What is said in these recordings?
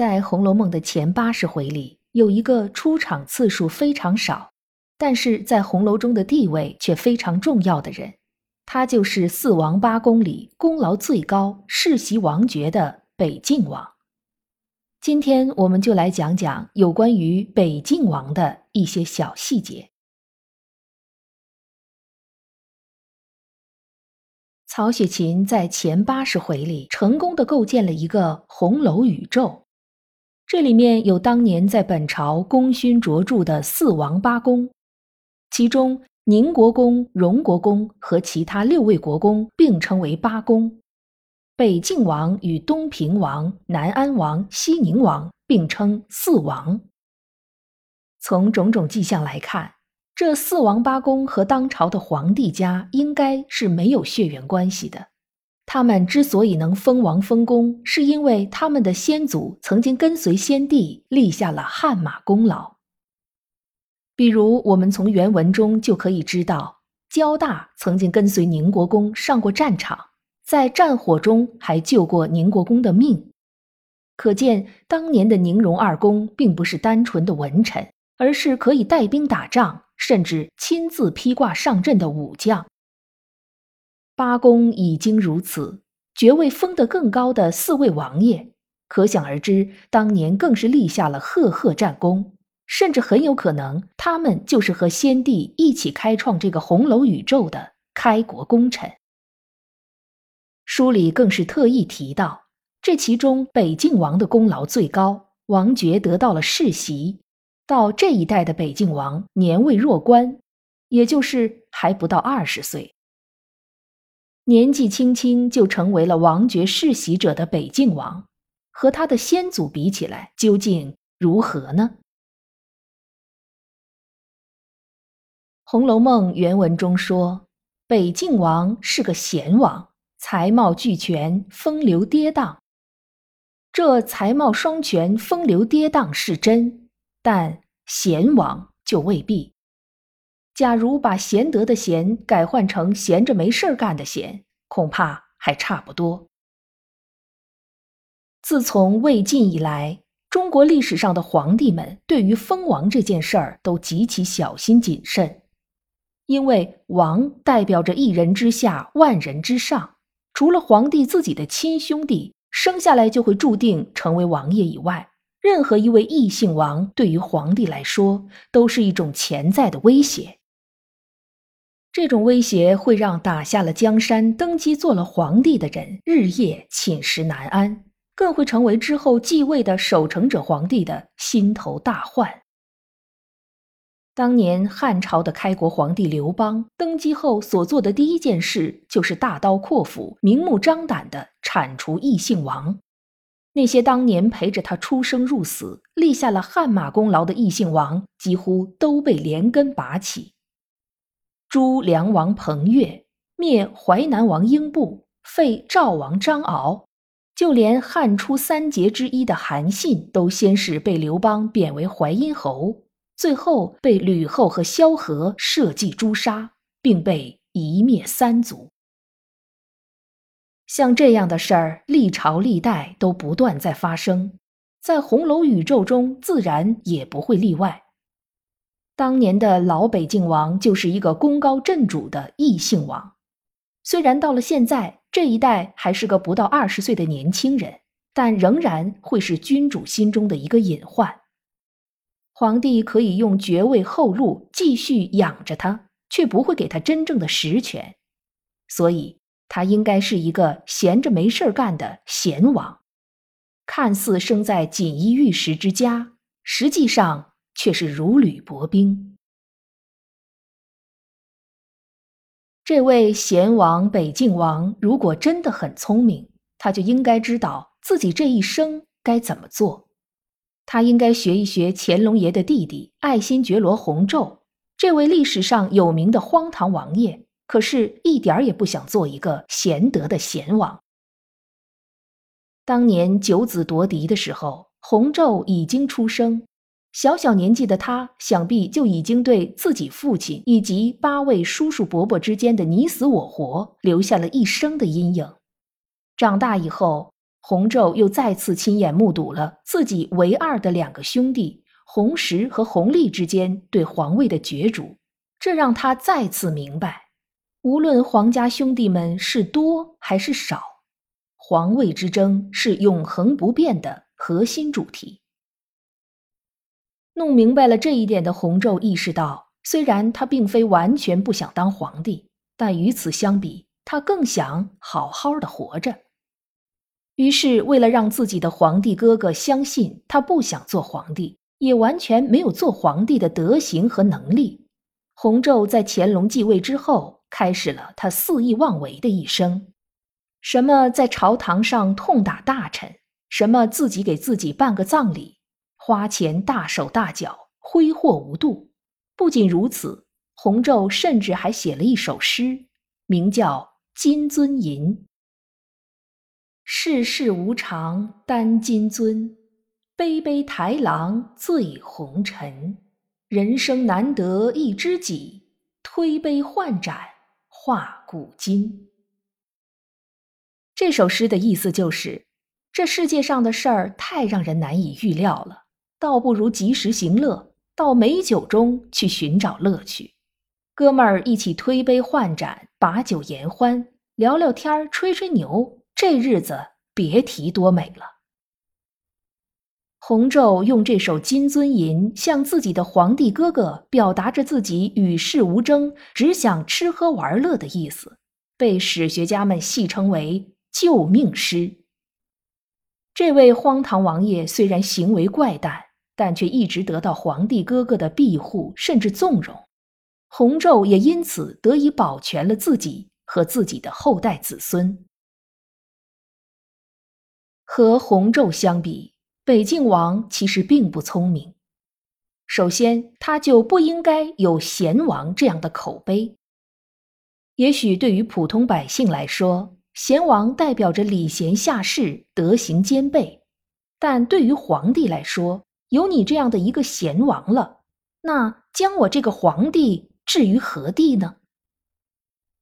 在《红楼梦》的前八十回里，有一个出场次数非常少，但是在红楼中的地位却非常重要的人，他就是四王八公里功劳最高、世袭王爵的北静王。今天我们就来讲讲有关于北静王的一些小细节。曹雪芹在前八十回里成功的构建了一个红楼宇宙。这里面有当年在本朝功勋卓著的四王八公，其中宁国公、荣国公和其他六位国公并称为八公，北静王与东平王、南安王、西宁王并称四王。从种种迹象来看，这四王八公和当朝的皇帝家应该是没有血缘关系的。他们之所以能封王封公，是因为他们的先祖曾经跟随先帝立下了汗马功劳。比如，我们从原文中就可以知道，焦大曾经跟随宁国公上过战场，在战火中还救过宁国公的命。可见，当年的宁荣二公并不是单纯的文臣，而是可以带兵打仗，甚至亲自披挂上阵的武将。八公已经如此，爵位封得更高的四位王爷，可想而知，当年更是立下了赫赫战功，甚至很有可能，他们就是和先帝一起开创这个红楼宇宙的开国功臣。书里更是特意提到，这其中北静王的功劳最高，王爵得到了世袭，到这一代的北静王年未弱冠，也就是还不到二十岁。年纪轻轻就成为了王爵世袭者的北静王，和他的先祖比起来，究竟如何呢？《红楼梦》原文中说，北静王是个贤王，才貌俱全，风流跌宕。这才貌双全、风流跌宕是真，但贤王就未必。假如把贤德的贤改换成闲着没事儿干的闲，恐怕还差不多。自从魏晋以来，中国历史上的皇帝们对于封王这件事儿都极其小心谨慎，因为王代表着一人之下，万人之上，除了皇帝自己的亲兄弟生下来就会注定成为王爷以外，任何一位异姓王对于皇帝来说都是一种潜在的威胁。这种威胁会让打下了江山、登基做了皇帝的人日夜寝食难安，更会成为之后继位的守成者皇帝的心头大患。当年汉朝的开国皇帝刘邦登基后所做的第一件事，就是大刀阔斧、明目张胆地铲除异姓王。那些当年陪着他出生入死、立下了汗马功劳的异姓王，几乎都被连根拔起。诛梁王彭越，灭淮南王英布，废赵王张敖，就连汉初三杰之一的韩信，都先是被刘邦贬为淮阴侯，最后被吕后和萧何设计诛杀，并被夷灭三族。像这样的事儿，历朝历代都不断在发生，在红楼宇宙中，自然也不会例外。当年的老北境王就是一个功高震主的异姓王，虽然到了现在这一代还是个不到二十岁的年轻人，但仍然会是君主心中的一个隐患。皇帝可以用爵位厚禄继续养着他，却不会给他真正的实权，所以他应该是一个闲着没事干的闲王，看似生在锦衣玉食之家，实际上。却是如履薄冰。这位贤王北静王，如果真的很聪明，他就应该知道自己这一生该怎么做。他应该学一学乾隆爷的弟弟爱新觉罗弘昼，这位历史上有名的荒唐王爷，可是一点儿也不想做一个贤德的贤王。当年九子夺嫡的时候，弘昼已经出生。小小年纪的他，想必就已经对自己父亲以及八位叔叔伯伯之间的你死我活留下了一生的阴影。长大以后，弘昼又再次亲眼目睹了自己唯二的两个兄弟弘时和弘历之间对皇位的角逐，这让他再次明白，无论皇家兄弟们是多还是少，皇位之争是永恒不变的核心主题。弄明白了这一点的弘昼意识到，虽然他并非完全不想当皇帝，但与此相比，他更想好好的活着。于是，为了让自己的皇帝哥哥相信他不想做皇帝，也完全没有做皇帝的德行和能力，弘昼在乾隆继位之后，开始了他肆意妄为的一生。什么在朝堂上痛打大臣，什么自己给自己办个葬礼。花钱大手大脚，挥霍无度。不仅如此，洪昼甚至还写了一首诗，名叫《金樽吟》：“世事无常担金樽，杯杯抬郎醉红尘。人生难得一知己，推杯换盏话古今。”这首诗的意思就是，这世界上的事儿太让人难以预料了。倒不如及时行乐，到美酒中去寻找乐趣。哥们儿一起推杯换盏，把酒言欢，聊聊天儿，吹吹牛，这日子别提多美了。弘昼用这首《金樽吟》向自己的皇帝哥哥表达着自己与世无争，只想吃喝玩乐的意思，被史学家们戏称为“救命诗”。这位荒唐王爷虽然行为怪诞，但却一直得到皇帝哥哥的庇护，甚至纵容，弘昼也因此得以保全了自己和自己的后代子孙。和弘昼相比，北静王其实并不聪明。首先，他就不应该有贤王这样的口碑。也许对于普通百姓来说，贤王代表着礼贤下士、德行兼备，但对于皇帝来说，有你这样的一个贤王了，那将我这个皇帝置于何地呢？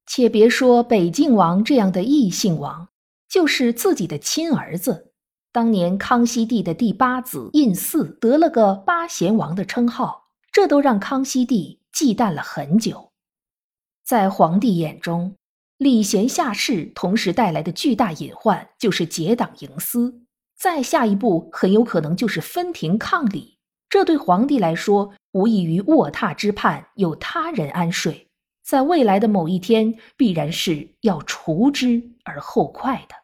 且别说北静王这样的异姓王，就是自己的亲儿子，当年康熙帝的第八子胤祀得了个八贤王的称号，这都让康熙帝忌惮了很久。在皇帝眼中，礼贤下士同时带来的巨大隐患就是结党营私。再下一步，很有可能就是分庭抗礼。这对皇帝来说，无异于卧榻之畔有他人安睡，在未来的某一天，必然是要除之而后快的。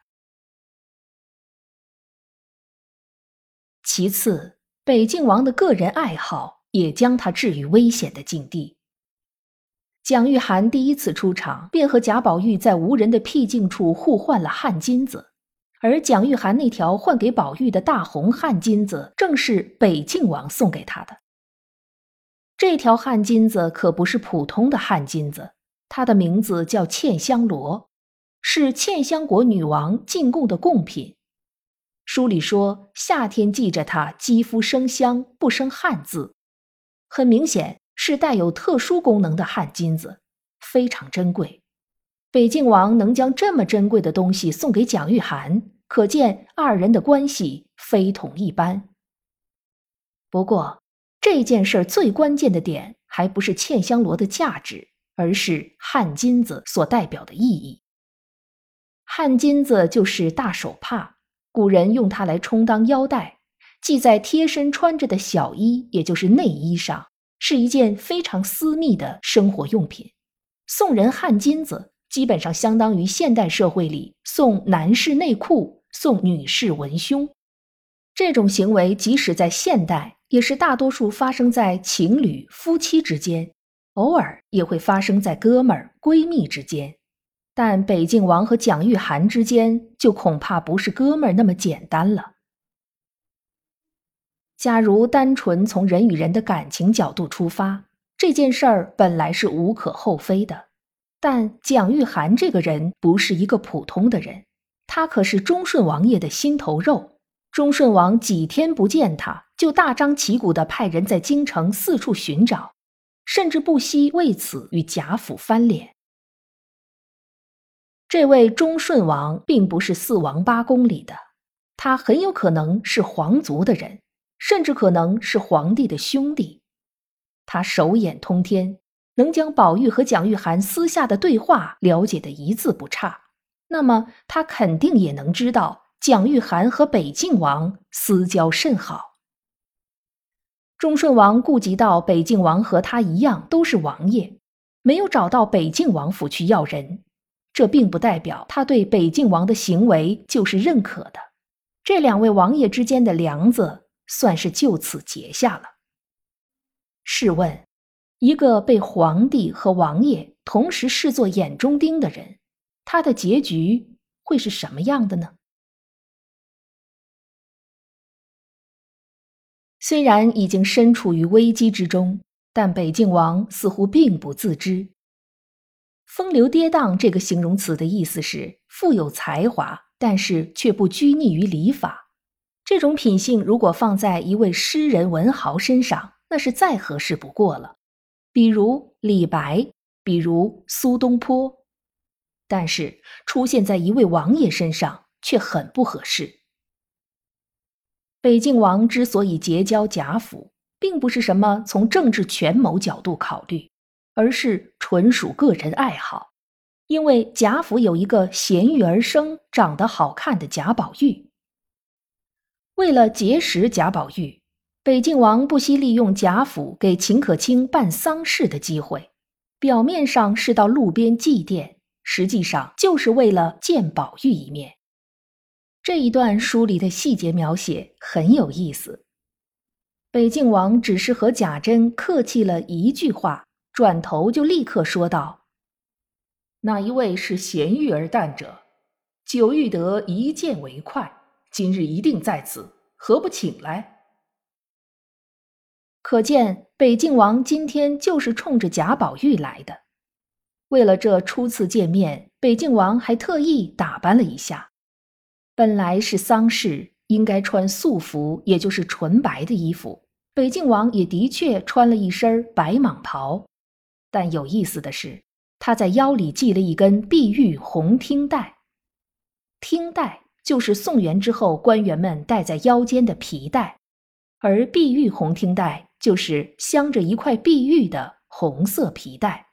其次，北静王的个人爱好也将他置于危险的境地。蒋玉菡第一次出场，便和贾宝玉在无人的僻静处互换了汗巾子。而蒋玉菡那条换给宝玉的大红汗金子，正是北静王送给他的。这条汗金子可不是普通的汗金子，它的名字叫茜香罗，是茜香国女王进贡的贡品。书里说，夏天系着它，肌肤生香，不生汗渍。很明显是带有特殊功能的汗金子，非常珍贵。北静王能将这么珍贵的东西送给蒋玉菡。可见二人的关系非同一般。不过，这件事最关键的点还不是茜香罗的价值，而是汗金子所代表的意义。汗金子就是大手帕，古人用它来充当腰带，系在贴身穿着的小衣，也就是内衣上，是一件非常私密的生活用品。送人汗金子。基本上相当于现代社会里送男士内裤、送女士文胸，这种行为即使在现代，也是大多数发生在情侣、夫妻之间，偶尔也会发生在哥们儿、闺蜜之间。但北静王和蒋玉菡之间，就恐怕不是哥们儿那么简单了。假如单纯从人与人的感情角度出发，这件事儿本来是无可厚非的。但蒋玉菡这个人不是一个普通的人，他可是忠顺王爷的心头肉。忠顺王几天不见他，就大张旗鼓地派人在京城四处寻找，甚至不惜为此与贾府翻脸。这位忠顺王并不是四王八公里的，他很有可能是皇族的人，甚至可能是皇帝的兄弟。他手眼通天。能将宝玉和蒋玉菡私下的对话了解的一字不差，那么他肯定也能知道蒋玉菡和北静王私交甚好。忠顺王顾及到北静王和他一样都是王爷，没有找到北静王府去要人，这并不代表他对北静王的行为就是认可的。这两位王爷之间的梁子算是就此结下了。试问？一个被皇帝和王爷同时视作眼中钉的人，他的结局会是什么样的呢？虽然已经身处于危机之中，但北静王似乎并不自知。风流跌宕这个形容词的意思是富有才华，但是却不拘泥于礼法。这种品性如果放在一位诗人文豪身上，那是再合适不过了。比如李白，比如苏东坡，但是出现在一位王爷身上却很不合适。北静王之所以结交贾府，并不是什么从政治权谋角度考虑，而是纯属个人爱好。因为贾府有一个贤育而生、长得好看的贾宝玉，为了结识贾宝玉。北静王不惜利用贾府给秦可卿办丧事的机会，表面上是到路边祭奠，实际上就是为了见宝玉一面。这一段书里的细节描写很有意思。北静王只是和贾珍客气了一句话，转头就立刻说道：“哪一位是贤玉而淡者？久欲得一见为快，今日一定在此，何不请来？”可见北静王今天就是冲着贾宝玉来的。为了这初次见面，北静王还特意打扮了一下。本来是丧事，应该穿素服，也就是纯白的衣服。北静王也的确穿了一身白蟒袍，但有意思的是，他在腰里系了一根碧玉红听带。听带就是宋元之后官员们戴在腰间的皮带，而碧玉红听带。就是镶着一块碧玉的红色皮带。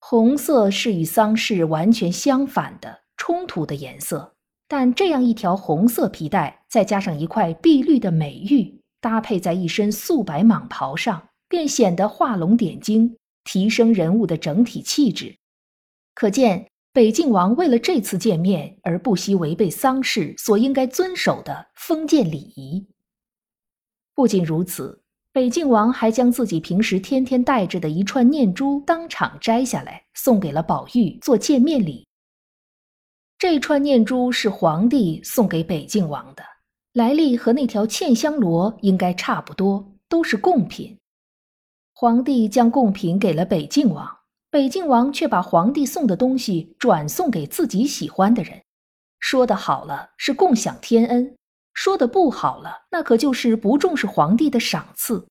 红色是与丧事完全相反的冲突的颜色，但这样一条红色皮带，再加上一块碧绿的美玉，搭配在一身素白蟒袍上，便显得画龙点睛，提升人物的整体气质。可见北静王为了这次见面而不惜违背丧事所应该遵守的封建礼仪。不仅如此。北静王还将自己平时天天戴着的一串念珠当场摘下来，送给了宝玉做见面礼。这串念珠是皇帝送给北静王的，来历和那条嵌香罗应该差不多，都是贡品。皇帝将贡品给了北静王，北静王却把皇帝送的东西转送给自己喜欢的人，说的好了是共享天恩。说的不好了，那可就是不重视皇帝的赏赐。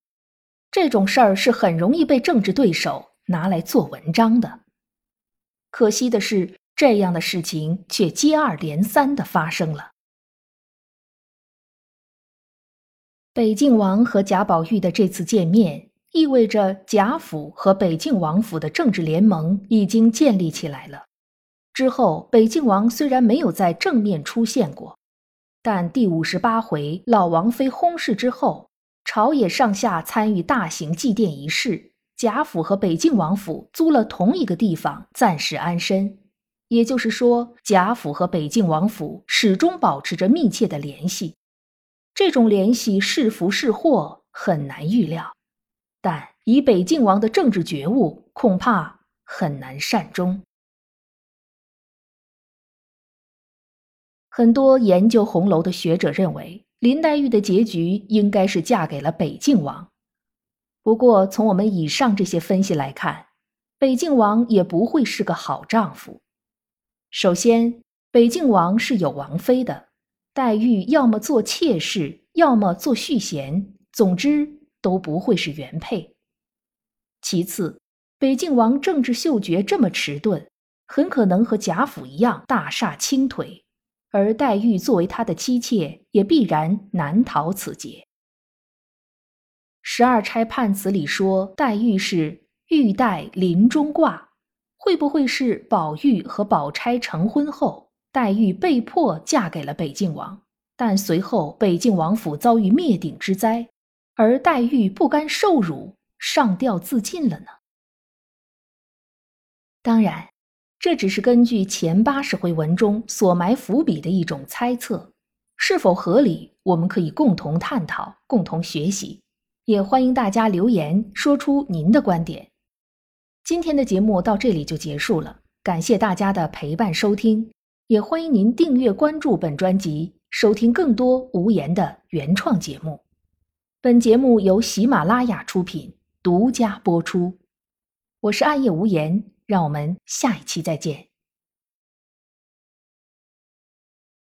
这种事儿是很容易被政治对手拿来做文章的。可惜的是，这样的事情却接二连三的发生了。北静王和贾宝玉的这次见面，意味着贾府和北静王府的政治联盟已经建立起来了。之后，北静王虽然没有在正面出现过。但第五十八回老王妃薨逝之后，朝野上下参与大型祭奠仪式，贾府和北静王府租了同一个地方暂时安身。也就是说，贾府和北静王府始终保持着密切的联系。这种联系是福是祸很难预料，但以北静王的政治觉悟，恐怕很难善终。很多研究红楼的学者认为，林黛玉的结局应该是嫁给了北静王。不过，从我们以上这些分析来看，北静王也不会是个好丈夫。首先，北静王是有王妃的，黛玉要么做妾室，要么做续弦，总之都不会是原配。其次，北静王政治嗅觉这么迟钝，很可能和贾府一样大厦倾颓，而黛玉作为他的妻妾，也必然难逃此劫。十二钗判词里说黛玉是玉带林中挂，会不会是宝玉和宝钗成婚后，黛玉被迫嫁给了北静王，但随后北静王府遭遇灭顶之灾，而黛玉不甘受辱，上吊自尽了呢？当然，这只是根据前八十回文中所埋伏笔的一种猜测，是否合理，我们可以共同探讨，共同学习。也欢迎大家留言说出您的观点。今天的节目到这里就结束了，感谢大家的陪伴收听，也欢迎您订阅关注本专辑，收听更多无言的原创节目。本节目由喜马拉雅出品，独家播出。我是暗夜无言，让我们下一期再见。